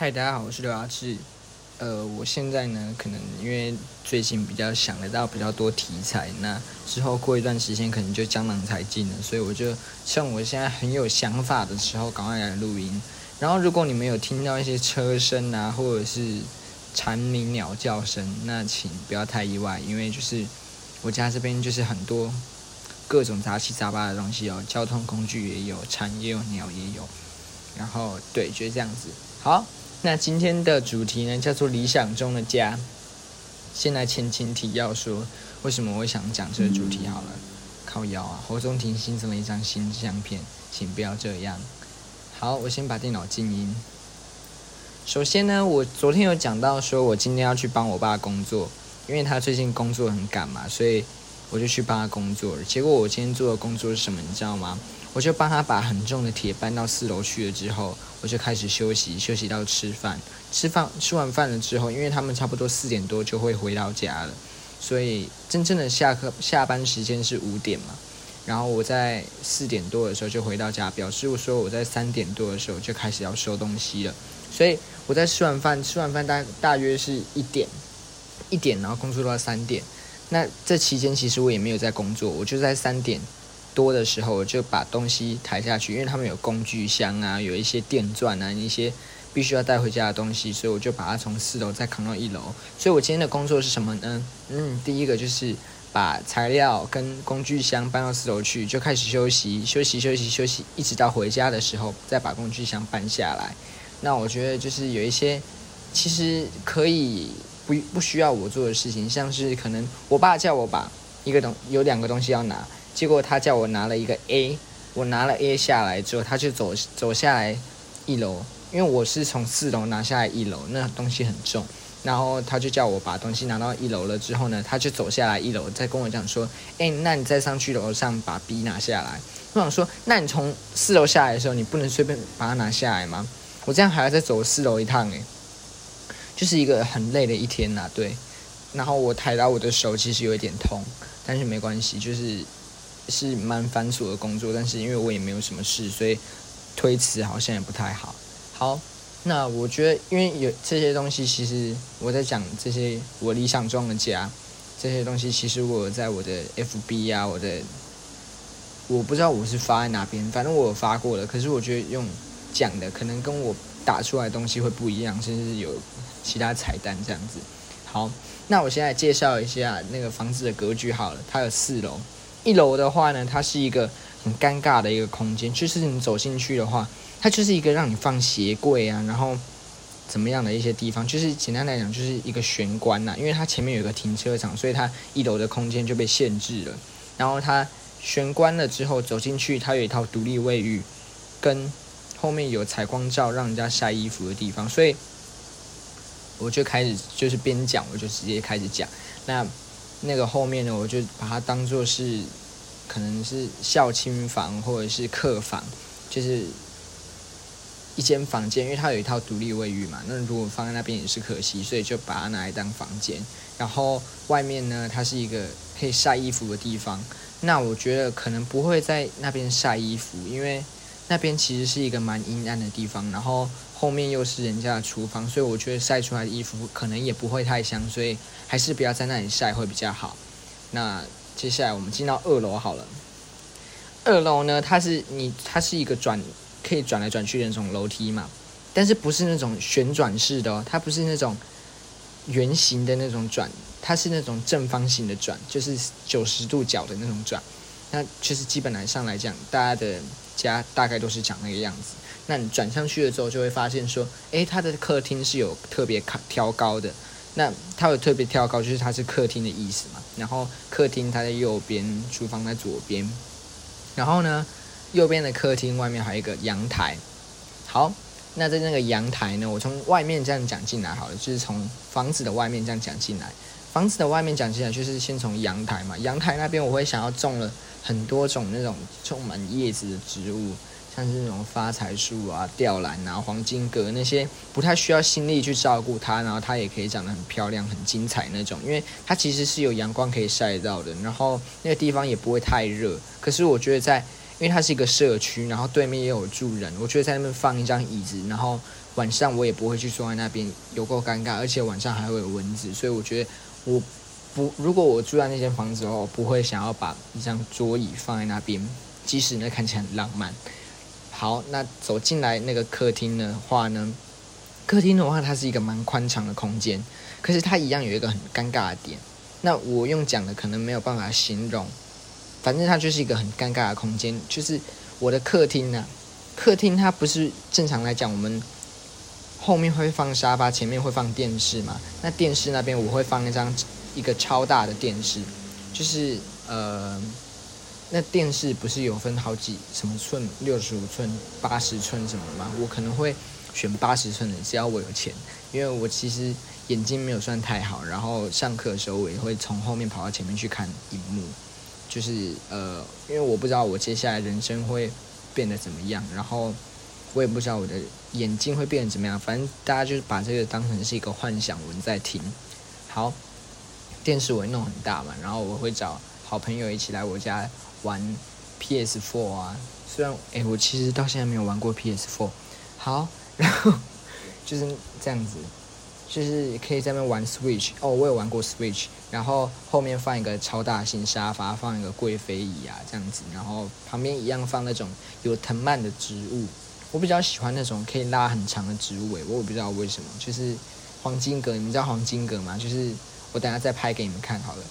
嗨，大家好，我是刘阿志。呃，我现在呢，可能因为最近比较想得到比较多题材，那之后过一段时间可能就江郎才尽了，所以我就趁我现在很有想法的时候，赶快来录音。然后，如果你们有听到一些车声啊，或者是蝉鸣鸟叫声，那请不要太意外，因为就是我家这边就是很多各种杂七杂八的东西哦，交通工具也有，蝉也有，鸟也有。然后，对，就是这样子。好。那今天的主题呢，叫做理想中的家。先来前情提要说，为什么我想讲这个主题好了。靠腰啊，侯中庭新增了一张新相片，请不要这样。好，我先把电脑静音。首先呢，我昨天有讲到说，我今天要去帮我爸工作，因为他最近工作很赶嘛，所以我就去帮他工作。结果我今天做的工作是什么，你知道吗？我就帮他把很重的铁搬到四楼去了之后，我就开始休息，休息到吃饭。吃饭吃完饭了之后，因为他们差不多四点多就会回到家了，所以真正的下课下班时间是五点嘛。然后我在四点多的时候就回到家，表示我说我在三点多的时候就开始要收东西了。所以我在吃完饭，吃完饭大大约是一点，一点，然后工作到三点。那这期间其实我也没有在工作，我就在三点。多的时候，我就把东西抬下去，因为他们有工具箱啊，有一些电钻啊，一些必须要带回家的东西，所以我就把它从四楼再扛到一楼。所以我今天的工作是什么呢？嗯，第一个就是把材料跟工具箱搬到四楼去，就开始休息，休息，休息，休息，一直到回家的时候再把工具箱搬下来。那我觉得就是有一些其实可以不不需要我做的事情，像是可能我爸叫我把一个东有两个东西要拿。结果他叫我拿了一个 A，我拿了 A 下来之后，他就走走下来一楼，因为我是从四楼拿下来一楼，那东西很重，然后他就叫我把东西拿到一楼了之后呢，他就走下来一楼，再跟我讲说，哎，那你再上去楼上把 B 拿下来。我想说，那你从四楼下来的时候，你不能随便把它拿下来吗？我这样还要再走四楼一趟，诶，就是一个很累的一天呐，对。然后我抬到我的手其实有一点痛，但是没关系，就是。是蛮繁琐的工作，但是因为我也没有什么事，所以推辞好像也不太好。好，那我觉得，因为有这些东西，其实我在讲这些我理想中的家，这些东西其实我在我的 FB 啊，我的我不知道我是发在哪边，反正我有发过了。可是我觉得用讲的，可能跟我打出来的东西会不一样，甚至有其他彩蛋这样子。好，那我现在介绍一下那个房子的格局好了，它有四楼。一楼的话呢，它是一个很尴尬的一个空间，就是你走进去的话，它就是一个让你放鞋柜啊，然后怎么样的一些地方，就是简单来讲就是一个玄关呐，因为它前面有一个停车场，所以它一楼的空间就被限制了。然后它玄关了之后走进去，它有一套独立卫浴，跟后面有采光罩让人家晒衣服的地方，所以我就开始就是边讲我就直接开始讲那。那个后面呢，我就把它当做是，可能是孝亲房或者是客房，就是一间房间，因为它有一套独立卫浴嘛。那如果放在那边也是可惜，所以就把它拿来当房间。然后外面呢，它是一个可以晒衣服的地方。那我觉得可能不会在那边晒衣服，因为那边其实是一个蛮阴暗的地方。然后。后面又是人家的厨房，所以我觉得晒出来的衣服可能也不会太香，所以还是不要在那里晒会比较好。那接下来我们进到二楼好了。二楼呢，它是你它是一个转可以转来转去的那种楼梯嘛，但是不是那种旋转式的哦，它不是那种圆形的那种转，它是那种正方形的转，就是九十度角的那种转。那其实基本来上来讲，大家的家大概都是长那个样子。那你转上去了之后，就会发现说，诶，它的客厅是有特别挑挑高的。那它有特别挑高，就是它是客厅的意思嘛。然后客厅它在右边，厨房在左边。然后呢，右边的客厅外面还有一个阳台。好，那在那个阳台呢，我从外面这样讲进来好了，就是从房子的外面这样讲进来。房子的外面讲起来，就是先从阳台嘛。阳台那边我会想要种了很多种那种充满叶子的植物。像是那种发财树啊、吊兰啊、黄金葛那些，不太需要心力去照顾它，然后它也可以长得很漂亮、很精彩那种。因为它其实是有阳光可以晒到的，然后那个地方也不会太热。可是我觉得在，因为它是一个社区，然后对面也有住人，我觉得在那边放一张椅子，然后晚上我也不会去坐在那边，有够尴尬，而且晚上还会有蚊子，所以我觉得我不如果我住在那间房子的话，我不会想要把一张桌椅放在那边，即使那看起来很浪漫。好，那走进来那个客厅的话呢？客厅的话，它是一个蛮宽敞的空间，可是它一样有一个很尴尬的点。那我用讲的可能没有办法形容，反正它就是一个很尴尬的空间。就是我的客厅呢，客厅它不是正常来讲，我们后面会放沙发，前面会放电视嘛？那电视那边我会放一张一个超大的电视，就是呃。那电视不是有分好几什么寸，六十五寸、八十寸什么吗？我可能会选八十寸的，只要我有钱。因为我其实眼睛没有算太好，然后上课的时候我也会从后面跑到前面去看荧幕。就是呃，因为我不知道我接下来人生会变得怎么样，然后我也不知道我的眼睛会变得怎么样。反正大家就是把这个当成是一个幻想文在听。好，电视我会弄很大嘛，然后我会找好朋友一起来我家。玩 PS4 啊，虽然哎，我其实到现在没有玩过 PS4。好，然后 就是这样子，就是可以在那边玩 Switch。哦，我有玩过 Switch。然后后面放一个超大型沙发，放一个贵妃椅啊，这样子。然后旁边一样放那种有藤蔓的植物。我比较喜欢那种可以拉很长的植物诶，我也不知道为什么。就是黄金葛，你们知道黄金葛吗？就是我等下再拍给你们看好了。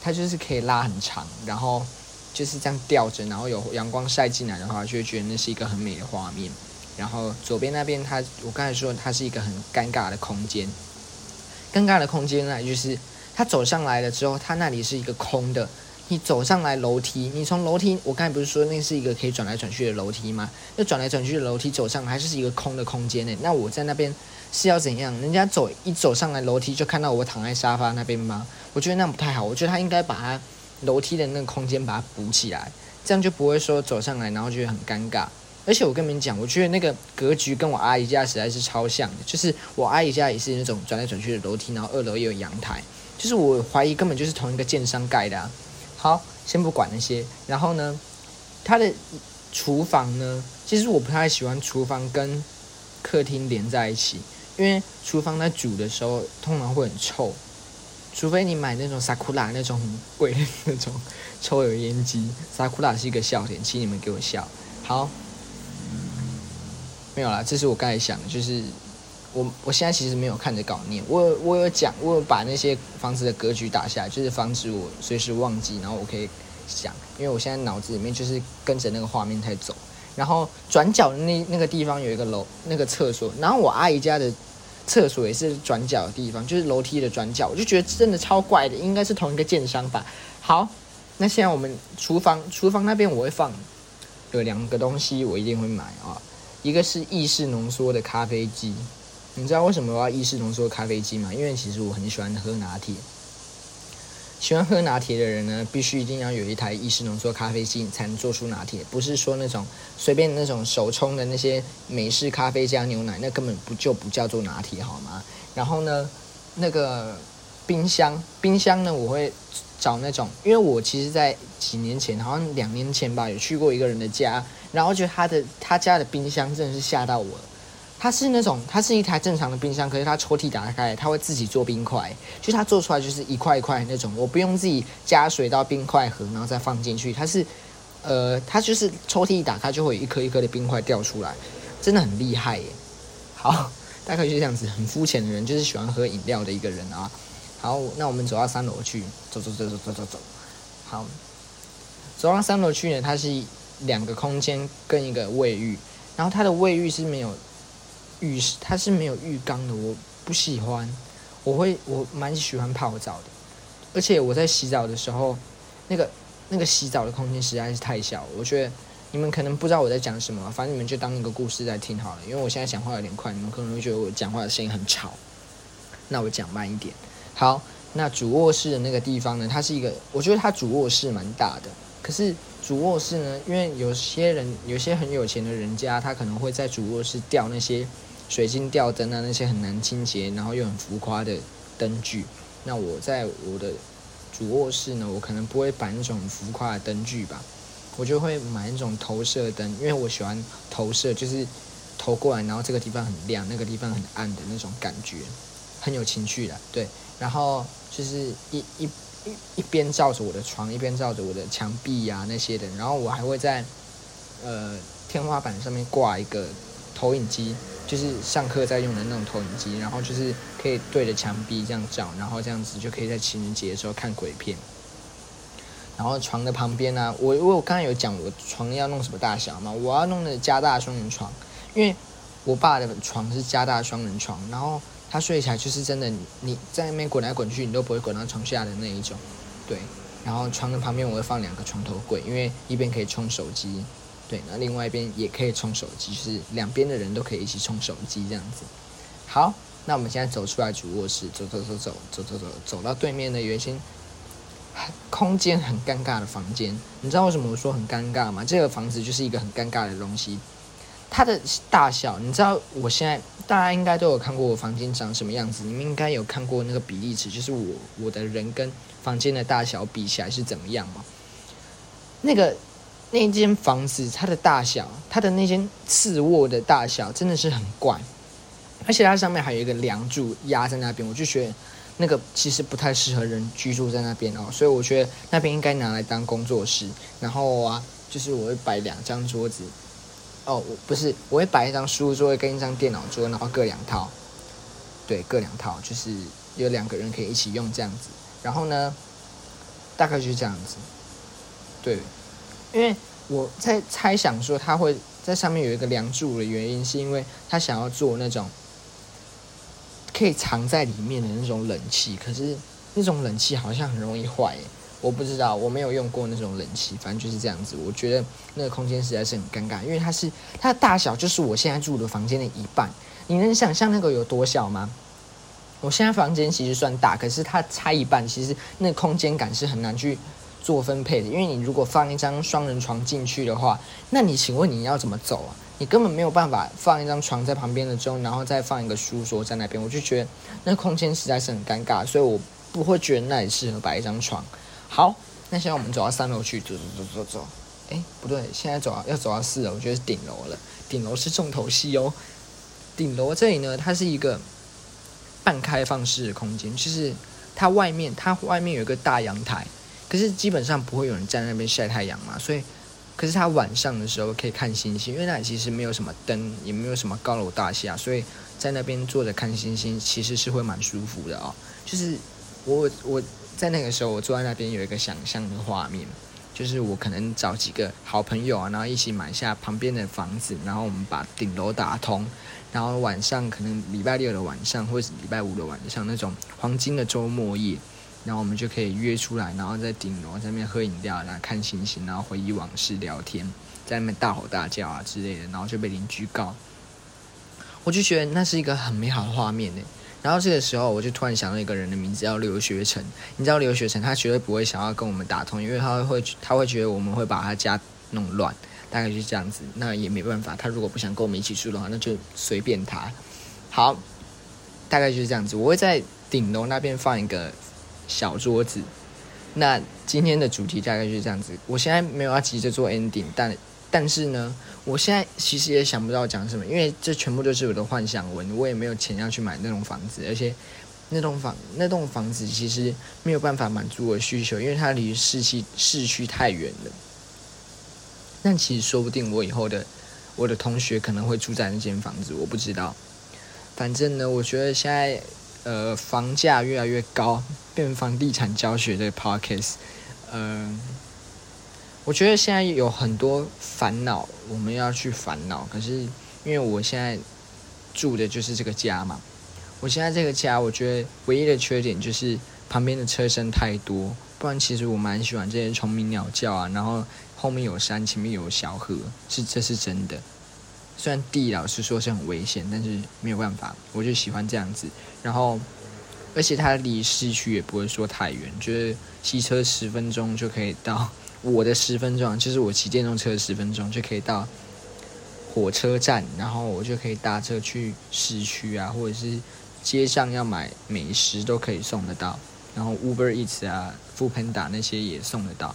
它就是可以拉很长，然后。就是这样吊着，然后有阳光晒进来的话，就会觉得那是一个很美的画面。然后左边那边，它我刚才说它是一个很尴尬的空间。尴尬的空间呢，就是它走上来了之后，它那里是一个空的。你走上来楼梯，你从楼梯，我刚才不是说那是一个可以转来转去的楼梯吗？那转来转去的楼梯走上还是一个空的空间呢？那我在那边是要怎样？人家走一走上来楼梯就看到我躺在沙发那边吗？我觉得那不太好。我觉得他应该把它。楼梯的那个空间把它补起来，这样就不会说走上来然后觉得很尴尬。而且我跟你们讲，我觉得那个格局跟我阿姨家实在是超像的，就是我阿姨家也是那种转来转去的楼梯，然后二楼也有阳台，就是我怀疑根本就是同一个建商盖的。好，先不管那些，然后呢，它的厨房呢，其实我不太喜欢厨房跟客厅连在一起，因为厨房在煮的时候通常会很臭。除非你买那种萨库拉那种很贵的那种抽油烟机，萨库拉是一个笑点，请你们给我笑。好，没有啦，这是我刚才想的，就是我我现在其实没有看着稿念，我我有讲，我有把那些房子的格局打下来，就是防止我随时忘记，然后我可以想，因为我现在脑子里面就是跟着那个画面在走。然后转角的那那个地方有一个楼，那个厕所，然后我阿姨家的。厕所也是转角的地方，就是楼梯的转角，我就觉得真的超怪的，应该是同一个建商吧。好，那现在我们厨房，厨房那边我会放有两个东西，我一定会买啊。一个是意式浓缩的咖啡机，你知道为什么我要意式浓缩咖啡机吗？因为其实我很喜欢喝拿铁。喜欢喝拿铁的人呢，必须一定要有一台意式浓缩咖啡机才能做出拿铁，不是说那种随便那种手冲的那些美式咖啡加牛奶，那根本不就不叫做拿铁好吗？然后呢，那个冰箱，冰箱呢，我会找那种，因为我其实在几年前，好像两年前吧，有去过一个人的家，然后觉得他的他家的冰箱真的是吓到我了。它是那种，它是一台正常的冰箱，可是它抽屉打开，它会自己做冰块，就它做出来就是一块一块那种，我不用自己加水到冰块盒，然后再放进去，它是，呃，它就是抽屉一打开就会有一颗一颗的冰块掉出来，真的很厉害耶。好，大概就是这样子，很肤浅的人，就是喜欢喝饮料的一个人啊。好，那我们走到三楼去，走走走走走走走。好，走到三楼去呢，它是两个空间跟一个卫浴，然后它的卫浴是没有。浴室它是没有浴缸的，我不喜欢。我会我蛮喜欢泡澡的，而且我在洗澡的时候，那个那个洗澡的空间实在是太小。我觉得你们可能不知道我在讲什么，反正你们就当一个故事在听好了。因为我现在讲话有点快，你们可能会觉得我讲话的声音很吵。那我讲慢一点。好，那主卧室的那个地方呢？它是一个，我觉得它主卧室蛮大的。可是主卧室呢，因为有些人有些很有钱的人家，他可能会在主卧室 吊那些。水晶吊灯啊，那些很难清洁，然后又很浮夸的灯具。那我在我的主卧室呢，我可能不会摆那种浮夸的灯具吧，我就会买那种投射灯，因为我喜欢投射，就是投过来，然后这个地方很亮，那个地方很暗的那种感觉，很有情趣的。对，然后就是一一一边照着我的床，一边照着我的墙壁呀那些的，然后我还会在呃天花板上面挂一个投影机，就是上课在用的那种投影机，然后就是可以对着墙壁这样照，然后这样子就可以在情人节的时候看鬼片。然后床的旁边呢，我我我刚才有讲我床要弄什么大小嘛？我要弄的加大双人床，因为我爸的床是加大双人床，然后他睡起来就是真的，你在那边滚来滚去，你都不会滚到床下的那一种，对。然后床的旁边我会放两个床头柜，因为一边可以充手机，对，那另外一边也可以充手机，就是两边的人都可以一起充手机这样子。好，那我们现在走出来主卧室，走走走走走走走，走到对面的原先。空间很尴尬的房间，你知道为什么我说很尴尬吗？这个房子就是一个很尴尬的东西。它的大小，你知道，我现在大家应该都有看过我房间长什么样子，你们应该有看过那个比例尺，就是我我的人跟房间的大小比起来是怎么样吗？那个那间房子，它的大小，它的那间次卧的大小真的是很怪，而且它上面还有一个梁柱压在那边，我就觉得。那个其实不太适合人居住在那边哦，所以我觉得那边应该拿来当工作室。然后啊，就是我会摆两张桌子，哦，我不是，我会摆一张书桌跟一张电脑桌，然后各两套，对，各两套，就是有两个人可以一起用这样子。然后呢，大概就是这样子，对，因为我在猜想说他会在上面有一个梁柱的原因，是因为他想要做那种。可以藏在里面的那种冷气，可是那种冷气好像很容易坏，我不知道，我没有用过那种冷气，反正就是这样子。我觉得那个空间实在是很尴尬，因为它是它的大小就是我现在住的房间的一半，你能想象那个有多小吗？我现在房间其实算大，可是它拆一半，其实那空间感是很难去做分配的，因为你如果放一张双人床进去的话，那你请问你要怎么走啊？你根本没有办法放一张床在旁边的中，然后再放一个书桌在那边，我就觉得那空间实在是很尴尬，所以我不会觉得那里适合摆一张床。好，那现在我们走到三楼去，走走走走走。哎，不对，现在走到要走到四楼，我觉得是顶楼了。顶楼是重头戏哦。顶楼这里呢，它是一个半开放式的空间，就是它外面它外面有一个大阳台，可是基本上不会有人站在那边晒太阳嘛，所以。可是他晚上的时候可以看星星，因为那里其实没有什么灯，也没有什么高楼大厦，所以在那边坐着看星星，其实是会蛮舒服的哦。就是我我在那个时候，我坐在那边有一个想象的画面，就是我可能找几个好朋友啊，然后一起买下旁边的房子，然后我们把顶楼打通，然后晚上可能礼拜六的晚上，或者礼拜五的晚上那种黄金的周末夜。然后我们就可以约出来，然后在顶楼在那边喝饮料，然后看星星，然后回忆往事，聊天，在那边大吼大叫啊之类的，然后就被邻居告。我就觉得那是一个很美好的画面呢。然后这个时候，我就突然想到一个人的名字叫刘学成。你知道刘学成，他绝对不会想要跟我们打通，因为他会他会觉得我们会把他家弄乱，大概就是这样子。那也没办法，他如果不想跟我们一起住的话，那就随便他。好，大概就是这样子。我会在顶楼那边放一个。小桌子，那今天的主题大概就是这样子。我现在没有要急着做 ending，但但是呢，我现在其实也想不到讲什么，因为这全部都是我的幻想文，我也没有钱要去买那栋房子，而且那栋房那栋房子其实没有办法满足我的需求，因为它离市区市区太远了。但其实说不定我以后的我的同学可能会住在那间房子，我不知道。反正呢，我觉得现在。呃，房价越来越高，变房地产教学的 pockets，嗯，我觉得现在有很多烦恼，我们要去烦恼。可是因为我现在住的就是这个家嘛，我现在这个家，我觉得唯一的缺点就是旁边的车声太多。不然其实我蛮喜欢这些虫鸣鸟叫啊，然后后面有山，前面有小河，是这是真的。虽然地老师说是很危险，但是没有办法，我就喜欢这样子。然后，而且它离市区也不会说太远，就是骑车十分钟就可以到。我的十分钟就是我骑电动车十分钟就可以到火车站，然后我就可以搭车去市区啊，或者是街上要买美食都可以送得到。然后 Uber Eats 啊、富喷达那些也送得到。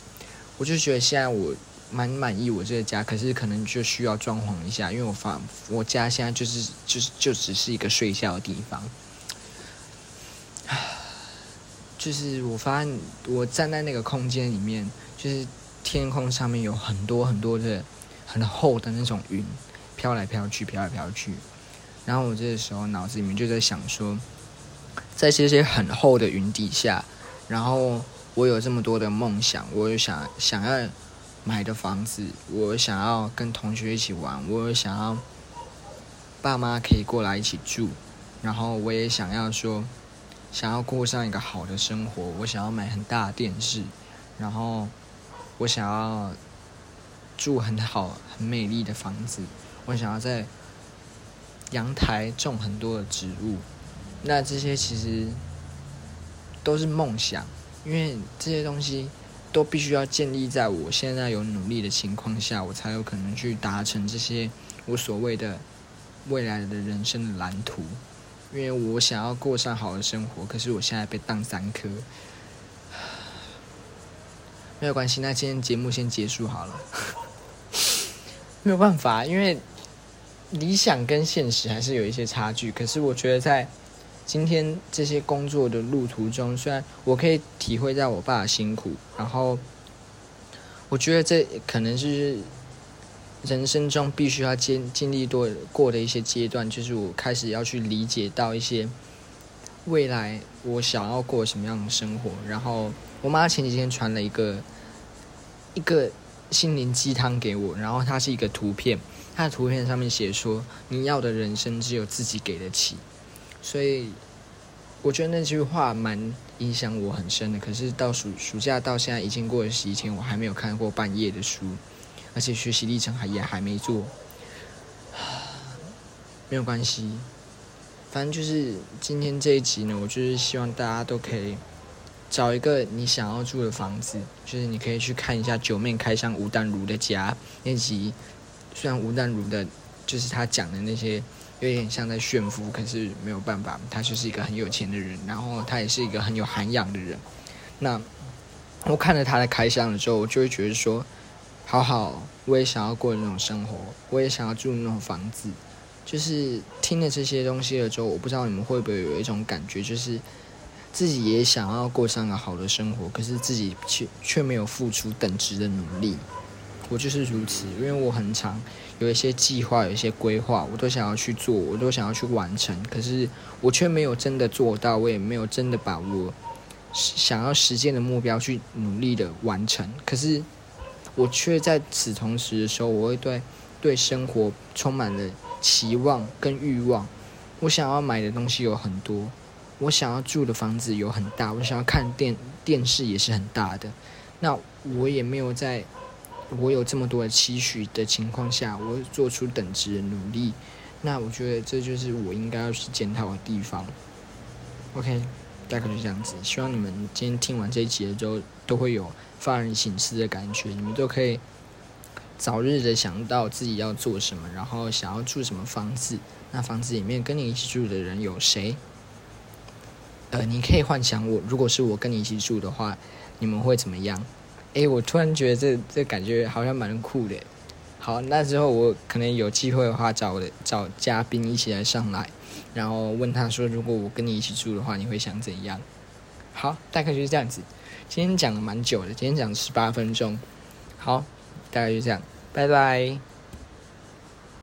我就觉得现在我蛮满意我这个家，可是可能就需要装潢一下，因为我发我家现在就是就是就只是一个睡觉的地方。就是我发现我站在那个空间里面，就是天空上面有很多很多的很厚的那种云飘来飘去，飘来飘去。然后我这个时候脑子里面就在想说，在这些很厚的云底下，然后我有这么多的梦想，我有想想要买的房子，我想要跟同学一起玩，我想要爸妈可以过来一起住，然后我也想要说。想要过上一个好的生活，我想要买很大的电视，然后我想要住很好、很美丽的房子，我想要在阳台种很多的植物。那这些其实都是梦想，因为这些东西都必须要建立在我现在有努力的情况下，我才有可能去达成这些我所谓的未来的人生的蓝图。因为我想要过上好的生活，可是我现在被当三颗，没有关系。那今天节目先结束好了，没有办法，因为理想跟现实还是有一些差距。可是我觉得在今天这些工作的路途中，虽然我可以体会到我爸的辛苦，然后我觉得这可能是。人生中必须要经经历多过的一些阶段，就是我开始要去理解到一些未来我想要过什么样的生活。然后我妈前几天传了一个一个心灵鸡汤给我，然后它是一个图片，它的图片上面写说：“你要的人生只有自己给得起。”所以我觉得那句话蛮影响我很深的。可是到暑暑假到现在已经过了十一天，我还没有看过半页的书。而且学习历程还也还没做，没有关系，反正就是今天这一集呢，我就是希望大家都可以找一个你想要住的房子，就是你可以去看一下九面开箱吴淡如的家那集，虽然吴淡如的，就是他讲的那些有点像在炫富，可是没有办法，他就是一个很有钱的人，然后他也是一个很有涵养的人。那我看了他的开箱的时候，我就会觉得说。好好，我也想要过那种生活，我也想要住那种房子。就是听了这些东西了之后，我不知道你们会不会有一种感觉，就是自己也想要过上个好的生活，可是自己却却没有付出等值的努力。我就是如此，因为我很常有一些计划，有一些规划，我都想要去做，我都想要去完成，可是我却没有真的做到，我也没有真的把我想要实现的目标去努力的完成，可是。我却在此同时的时候，我会对对生活充满了期望跟欲望。我想要买的东西有很多，我想要住的房子有很大，我想要看电电视也是很大的。那我也没有在我有这么多的期许的情况下，我做出等值的努力。那我觉得这就是我应该要去检讨的地方。OK，大概就这样子。希望你们今天听完这一集的时候，都会有。发人省思的感觉，你们都可以早日的想到自己要做什么，然后想要住什么房子。那房子里面跟你一起住的人有谁？呃，你可以幻想我，如果是我跟你一起住的话，你们会怎么样？哎，我突然觉得这这感觉好像蛮酷的。好，那之后我可能有机会的话，找的找嘉宾一起来上来，然后问他说，如果我跟你一起住的话，你会想怎样？好，大概就是这样子。今天讲了蛮久的，今天讲十八分钟，好，大概就这样，拜拜。